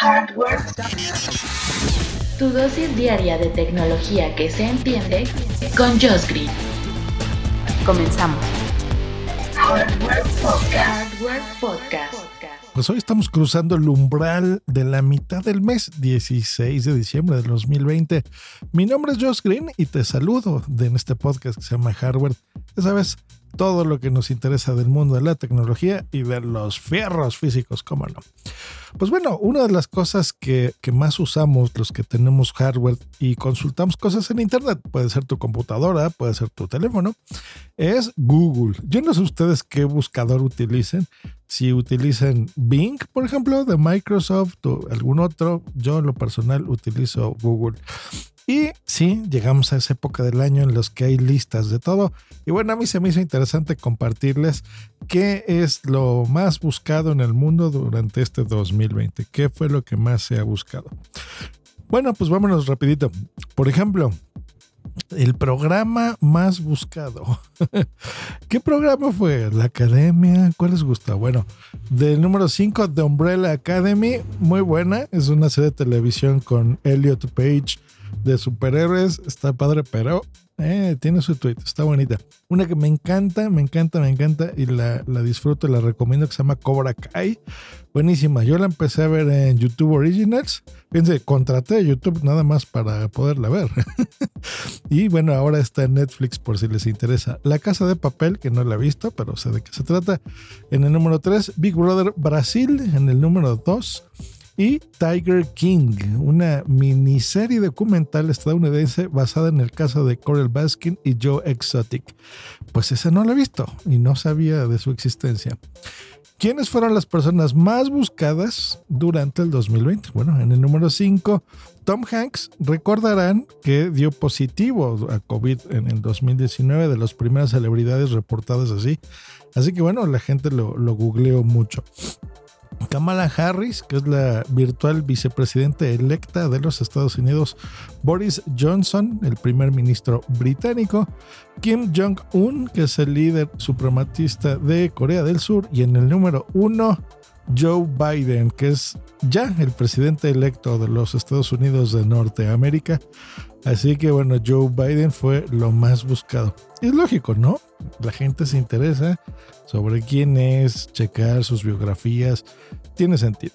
Hardware. Tu dosis diaria de tecnología que se entiende con Josh Green. Comenzamos. Hardware Podcast. Hardware Podcast. Pues hoy estamos cruzando el umbral de la mitad del mes, 16 de diciembre del 2020. Mi nombre es Josh Green y te saludo en este podcast que se llama Hardware. Ya sabes, todo lo que nos interesa del mundo de la tecnología y de los fierros físicos, cómo no. Pues bueno, una de las cosas que, más usamos los que tenemos hardware y consultamos cosas en Internet, puede ser tu computadora, puede ser tu teléfono, es Google. Yo no sé ustedes qué buscador utilicen. Si utilizan Bing, por ejemplo, de Microsoft o algún otro, yo en lo personal utilizo Google. Y sí, llegamos a esa época del año en los que hay listas de todo. Y bueno, a mí se me hizo interesante compartirles qué es lo más buscado en el mundo durante este 2020. ¿Qué fue lo que más se ha buscado? Bueno, pues vámonos rapidito. Por ejemplo, el programa más buscado. ¿Qué programa fue? ¿La Academia? ¿Cuál les gusta? Bueno, del número 5, The Umbrella Academy, muy buena. Es una serie de televisión con Elliot Page de superhéroes. Está padre, pero eh, tiene su tweet. Está bonita. Una que me encanta, me encanta, me encanta y la, la disfruto la recomiendo que se llama Cobra Kai. Buenísima. Yo la empecé a ver en YouTube Originals. Fíjense, contraté YouTube nada más para poderla ver. y bueno, ahora está en Netflix por si les interesa. La Casa de Papel, que no la he visto, pero sé de qué se trata. En el número 3, Big Brother Brasil. En el número 2 y Tiger King, una miniserie documental estadounidense basada en el caso de Coral Baskin y Joe Exotic. Pues esa no la he visto y no sabía de su existencia. ¿Quiénes fueron las personas más buscadas durante el 2020? Bueno, en el número 5, Tom Hanks, recordarán que dio positivo a COVID en el 2019, de las primeras celebridades reportadas así. Así que bueno, la gente lo, lo googleó mucho. Kamala Harris, que es la virtual vicepresidenta electa de los Estados Unidos, Boris Johnson, el primer ministro británico, Kim Jong-un, que es el líder suprematista de Corea del Sur, y en el número uno, Joe Biden, que es ya el presidente electo de los Estados Unidos de Norteamérica. Así que bueno, Joe Biden fue lo más buscado. Es lógico, ¿no? La gente se interesa sobre quién es, checar sus biografías, tiene sentido.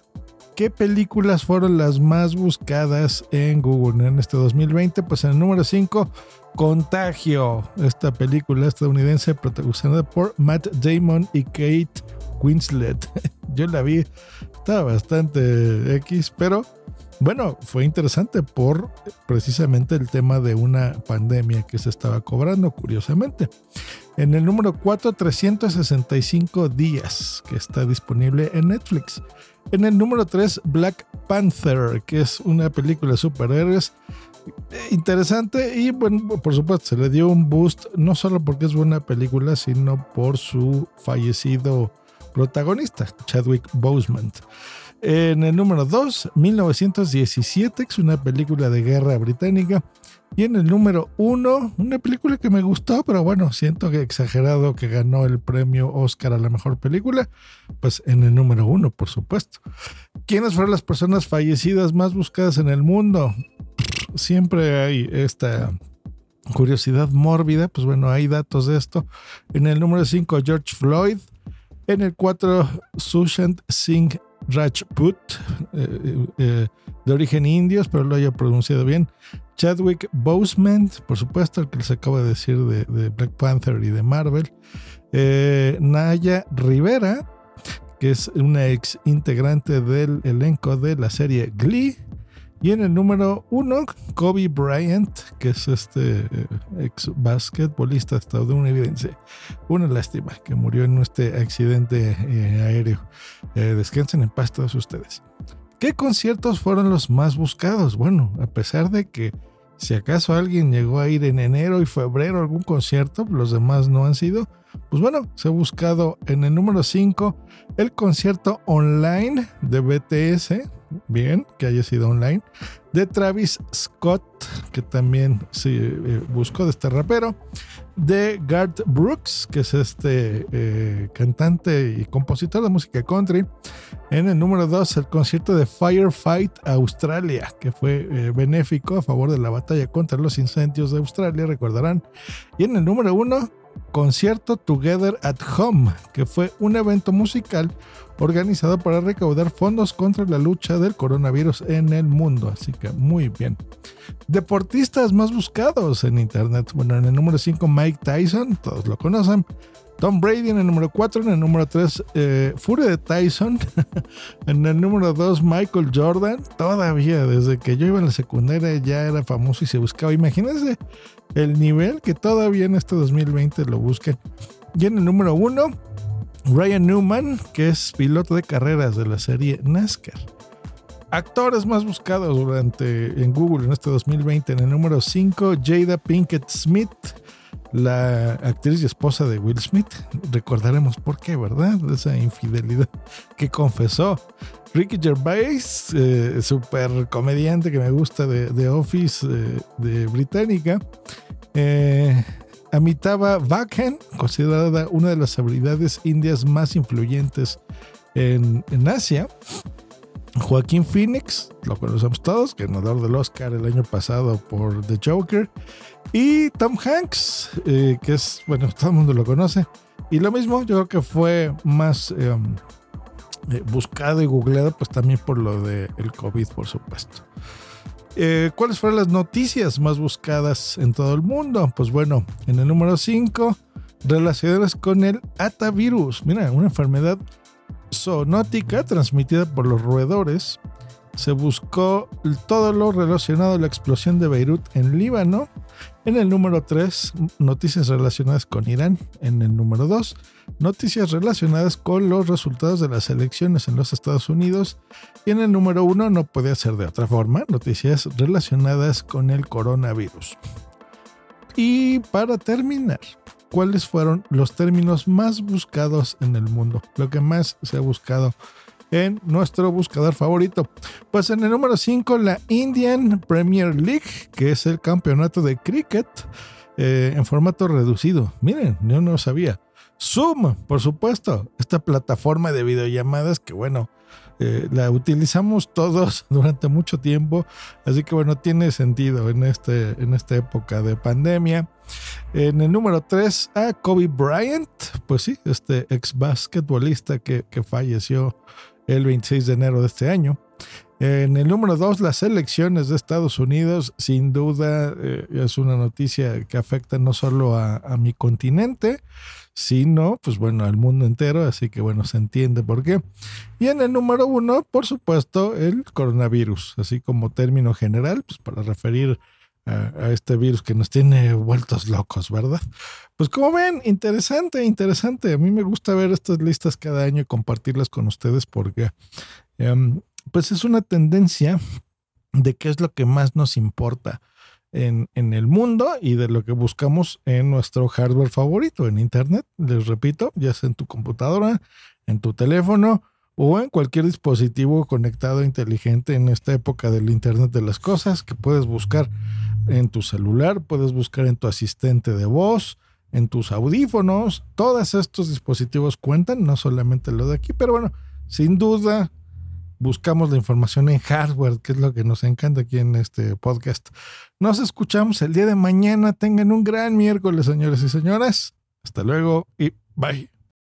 ¿Qué películas fueron las más buscadas en Google en este 2020? Pues en el número 5, Contagio, esta película estadounidense protagonizada por Matt Damon y Kate Winslet. Yo la vi, estaba bastante X, pero bueno, fue interesante por precisamente el tema de una pandemia que se estaba cobrando, curiosamente. En el número 4, 365 días, que está disponible en Netflix. En el número 3, Black Panther, que es una película de superhéroes interesante y bueno, por supuesto se le dio un boost no solo porque es buena película, sino por su fallecido protagonista, Chadwick Boseman. En el número 2, 1917, que es una película de guerra británica. Y en el número 1, una película que me gustó, pero bueno, siento que exagerado que ganó el premio Oscar a la mejor película. Pues en el número 1, por supuesto. ¿Quiénes fueron las personas fallecidas más buscadas en el mundo? Siempre hay esta curiosidad mórbida, pues bueno, hay datos de esto. En el número 5, George Floyd. En el 4, Sushant Singh Rajput, eh, eh, de origen indio, espero lo haya pronunciado bien. Chadwick Boseman, por supuesto, el que les acabo de decir de, Black Panther y de Marvel. Eh, Naya Rivera, que es una ex integrante del elenco de la serie Glee. Y en el número uno, Kobe Bryant, que es este eh, ex basquetbolista estadounidense. Una lástima que murió en este accidente eh, aéreo. Eh, descansen en paz todos ustedes. ¿Qué conciertos fueron los más buscados? Bueno, a pesar de que si acaso alguien llegó a ir en enero y febrero a algún concierto, los demás no han sido. Pues bueno, se ha buscado en el número 5 el concierto online de BTS, bien, que haya sido online, de Travis Scott, que también se eh, buscó de este rapero, de Garth Brooks, que es este eh, cantante y compositor de música country. En el número 2, el concierto de Firefight Australia, que fue eh, benéfico a favor de la batalla contra los incendios de Australia, recordarán. Y en el número 1, concierto Together at Home, que fue un evento musical organizado para recaudar fondos contra la lucha del coronavirus en el mundo. Así que muy bien. Deportistas más buscados en Internet. Bueno, en el número 5 Mike Tyson, todos lo conocen. Tom Brady en el número 4, en el número 3 eh, Fury de Tyson, en el número 2 Michael Jordan, todavía desde que yo iba en la secundaria ya era famoso y se buscaba. Imagínense el nivel que todavía en este 2020 lo busquen. Y en el número 1 Ryan Newman, que es piloto de carreras de la serie NASCAR. Actores más buscados durante en Google en este 2020. En el número 5, Jada Pinkett Smith, la actriz y esposa de Will Smith. Recordaremos por qué, ¿verdad? Esa infidelidad que confesó. Ricky Gervais, eh, super comediante que me gusta de, Office eh, de Británica. Eh, Amitabha Bachchan, considerada una de las habilidades indias más influyentes en, Asia. Joaquín Phoenix, lo conocemos todos, ganador del Oscar el año pasado por The Joker. Y Tom Hanks, eh, que es, bueno, todo el mundo lo conoce. Y lo mismo, yo creo que fue más em, eh, buscado y googleado, pues también por lo del el COVID, por supuesto. Eh, ¿Cuáles fueron las noticias más buscadas en todo el mundo? Pues bueno, en el número 5, relacionadas con el atavirus. Mira, una enfermedad zoonótica transmitida por los roedores. Se buscó todo lo relacionado a la explosión de Beirut en Líbano. En el número 3, noticias relacionadas con Irán. En el número 2, noticias relacionadas con los resultados de las elecciones en los Estados Unidos. Y en el número 1, no puede ser de otra forma, noticias relacionadas con el coronavirus. Y para terminar, ¿cuáles fueron los términos más buscados en el mundo? Lo que más se ha buscado en nuestro buscador favorito. Pues en el número 5, la Indian Premier League, que es el campeonato de cricket eh, en formato reducido. Miren, yo no sabía. Zoom, por supuesto, esta plataforma de videollamadas que bueno, eh, la utilizamos todos durante mucho tiempo, así que bueno, tiene sentido en, este, en esta época de pandemia. En el número 3, a Kobe Bryant, pues sí, este ex basquetbolista que, que falleció el 26 de enero de este año. En el número 2, las elecciones de Estados Unidos, sin duda eh, es una noticia que afecta no solo a, mi continente, sino, pues bueno, al mundo entero, así que bueno, se entiende por qué. Y en el número 1, por supuesto, el coronavirus, así como término general, pues para referir a, este virus que nos tiene vueltos locos, ¿verdad? Pues como ven, interesante, interesante. A mí me gusta ver estas listas cada año y compartirlas con ustedes porque em, pues es una tendencia de qué es lo que más nos importa en, en, el mundo y de lo que buscamos en nuestro hardware favorito, en Internet. Les repito, ya sea en tu computadora, en tu teléfono o en cualquier dispositivo conectado inteligente en esta época del Internet de las Cosas que puedes buscar en tu celular, puedes buscar en tu asistente de voz, en tus audífonos. Todos estos dispositivos cuentan, no solamente lo de aquí, pero bueno, sin duda buscamos la información en hardware, que es lo que nos encanta aquí en este podcast. Nos escuchamos el día de mañana. Tengan un gran miércoles, señores y señoras. Hasta luego y bye.